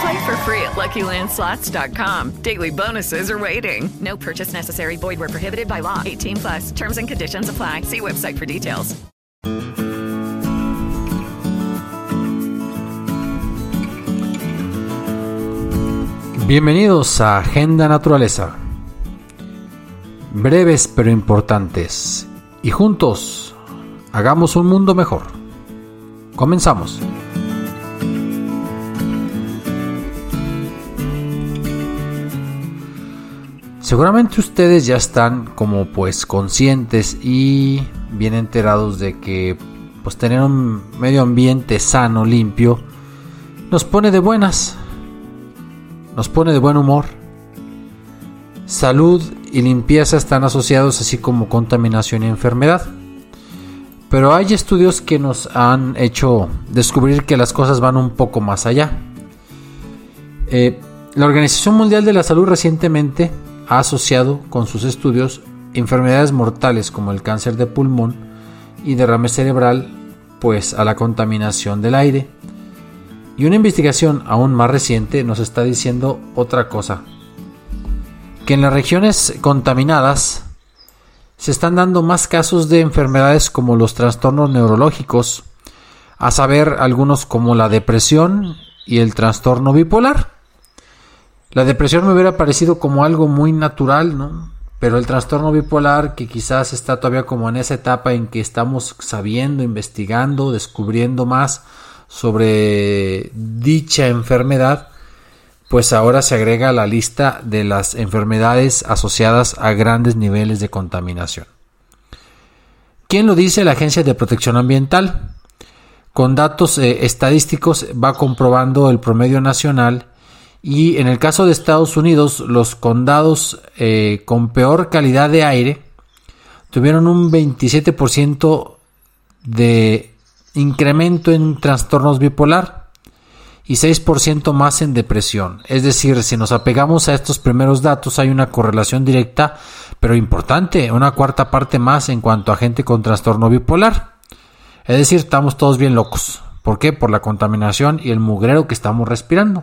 Play for free at LuckyLandSlots.com. Daily bonuses are waiting. No purchase necessary. Void where prohibited by law. 18 plus. Terms and conditions apply. See website for details. Bienvenidos a Agenda Naturaleza. Breves pero importantes. Y juntos hagamos un mundo mejor. Comenzamos. Seguramente ustedes ya están como pues conscientes y bien enterados de que pues tener un medio ambiente sano, limpio, nos pone de buenas, nos pone de buen humor. Salud y limpieza están asociados así como contaminación y enfermedad. Pero hay estudios que nos han hecho descubrir que las cosas van un poco más allá. Eh, la Organización Mundial de la Salud recientemente ha asociado con sus estudios enfermedades mortales como el cáncer de pulmón y derrame cerebral pues a la contaminación del aire. Y una investigación aún más reciente nos está diciendo otra cosa, que en las regiones contaminadas se están dando más casos de enfermedades como los trastornos neurológicos, a saber algunos como la depresión y el trastorno bipolar. La depresión me hubiera parecido como algo muy natural, ¿no? Pero el trastorno bipolar, que quizás está todavía como en esa etapa en que estamos sabiendo, investigando, descubriendo más sobre dicha enfermedad, pues ahora se agrega a la lista de las enfermedades asociadas a grandes niveles de contaminación. ¿Quién lo dice? La Agencia de Protección Ambiental. Con datos eh, estadísticos va comprobando el promedio nacional y en el caso de Estados Unidos los condados eh, con peor calidad de aire tuvieron un 27% de incremento en trastornos bipolar y 6% más en depresión. Es decir, si nos apegamos a estos primeros datos hay una correlación directa, pero importante, una cuarta parte más en cuanto a gente con trastorno bipolar. Es decir, estamos todos bien locos. ¿Por qué? Por la contaminación y el mugrero que estamos respirando.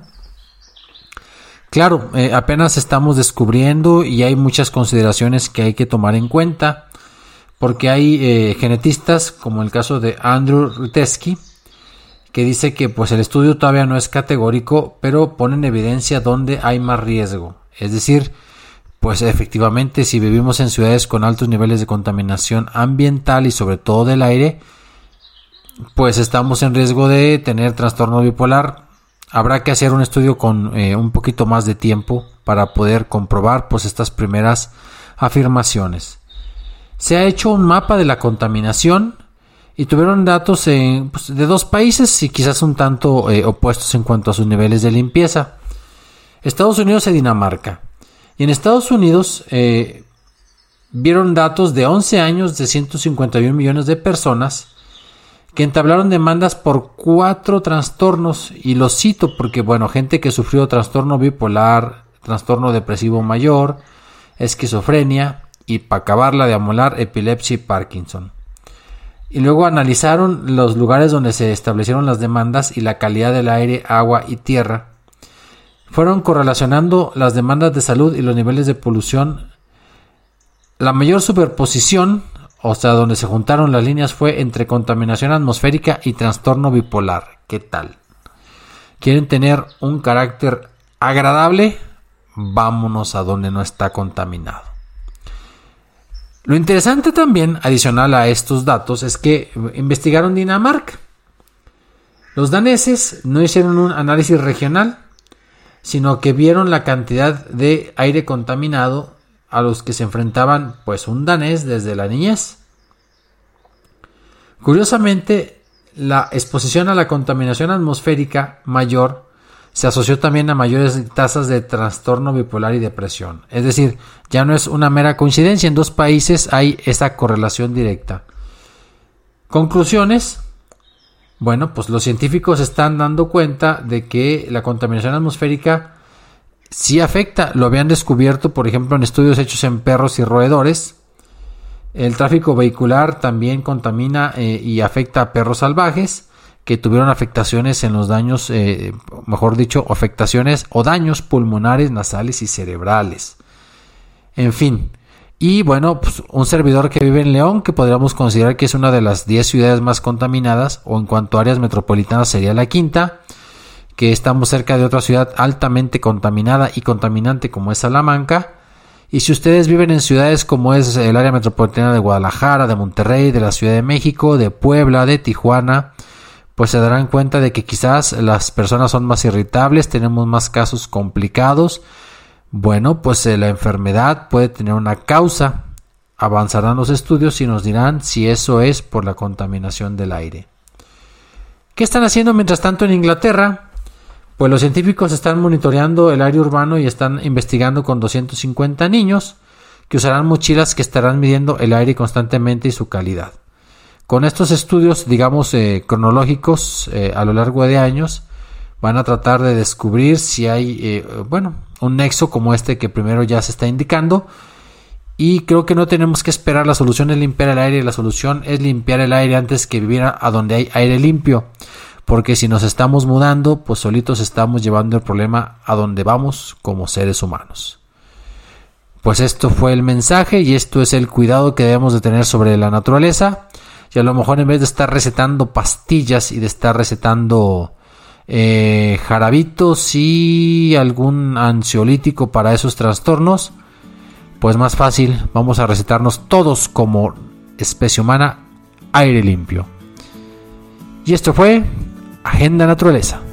Claro, eh, apenas estamos descubriendo y hay muchas consideraciones que hay que tomar en cuenta, porque hay eh, genetistas, como el caso de Andrew Rutesky, que dice que pues el estudio todavía no es categórico, pero pone en evidencia dónde hay más riesgo. Es decir, pues efectivamente si vivimos en ciudades con altos niveles de contaminación ambiental y sobre todo del aire, pues estamos en riesgo de tener trastorno bipolar. Habrá que hacer un estudio con eh, un poquito más de tiempo para poder comprobar pues estas primeras afirmaciones. Se ha hecho un mapa de la contaminación y tuvieron datos pues, de dos países y quizás un tanto eh, opuestos en cuanto a sus niveles de limpieza. Estados Unidos y Dinamarca. Y en Estados Unidos eh, vieron datos de 11 años de 151 millones de personas que entablaron demandas por cuatro trastornos y los cito porque bueno, gente que sufrió trastorno bipolar, trastorno depresivo mayor, esquizofrenia y para acabarla de amolar epilepsia y Parkinson. Y luego analizaron los lugares donde se establecieron las demandas y la calidad del aire, agua y tierra. Fueron correlacionando las demandas de salud y los niveles de polución. La mayor superposición o sea, donde se juntaron las líneas fue entre contaminación atmosférica y trastorno bipolar. ¿Qué tal? ¿Quieren tener un carácter agradable? Vámonos a donde no está contaminado. Lo interesante también, adicional a estos datos, es que investigaron Dinamarca. Los daneses no hicieron un análisis regional, sino que vieron la cantidad de aire contaminado a los que se enfrentaban pues un danés desde la niñez. Curiosamente, la exposición a la contaminación atmosférica mayor se asoció también a mayores tasas de trastorno bipolar y depresión. Es decir, ya no es una mera coincidencia, en dos países hay esa correlación directa. Conclusiones. Bueno, pues los científicos están dando cuenta de que la contaminación atmosférica sí afecta. Lo habían descubierto, por ejemplo, en estudios hechos en perros y roedores. El tráfico vehicular también contamina eh, y afecta a perros salvajes que tuvieron afectaciones en los daños, eh, mejor dicho, afectaciones o daños pulmonares, nasales y cerebrales. En fin. Y bueno, pues un servidor que vive en León, que podríamos considerar que es una de las 10 ciudades más contaminadas, o en cuanto a áreas metropolitanas sería la quinta, que estamos cerca de otra ciudad altamente contaminada y contaminante como es Salamanca. Y si ustedes viven en ciudades como es el área metropolitana de Guadalajara, de Monterrey, de la Ciudad de México, de Puebla, de Tijuana, pues se darán cuenta de que quizás las personas son más irritables, tenemos más casos complicados. Bueno, pues eh, la enfermedad puede tener una causa. Avanzarán los estudios y nos dirán si eso es por la contaminación del aire. ¿Qué están haciendo mientras tanto en Inglaterra? Pues los científicos están monitoreando el aire urbano y están investigando con 250 niños que usarán mochilas que estarán midiendo el aire constantemente y su calidad. Con estos estudios, digamos, eh, cronológicos eh, a lo largo de años, van a tratar de descubrir si hay, eh, bueno, un nexo como este que primero ya se está indicando. Y creo que no tenemos que esperar, la solución es limpiar el aire, la solución es limpiar el aire antes que vivir a donde hay aire limpio. Porque si nos estamos mudando, pues solitos estamos llevando el problema a donde vamos como seres humanos. Pues esto fue el mensaje y esto es el cuidado que debemos de tener sobre la naturaleza y a lo mejor en vez de estar recetando pastillas y de estar recetando eh, jarabitos y algún ansiolítico para esos trastornos, pues más fácil, vamos a recetarnos todos como especie humana aire limpio. Y esto fue Agenda Naturaleza.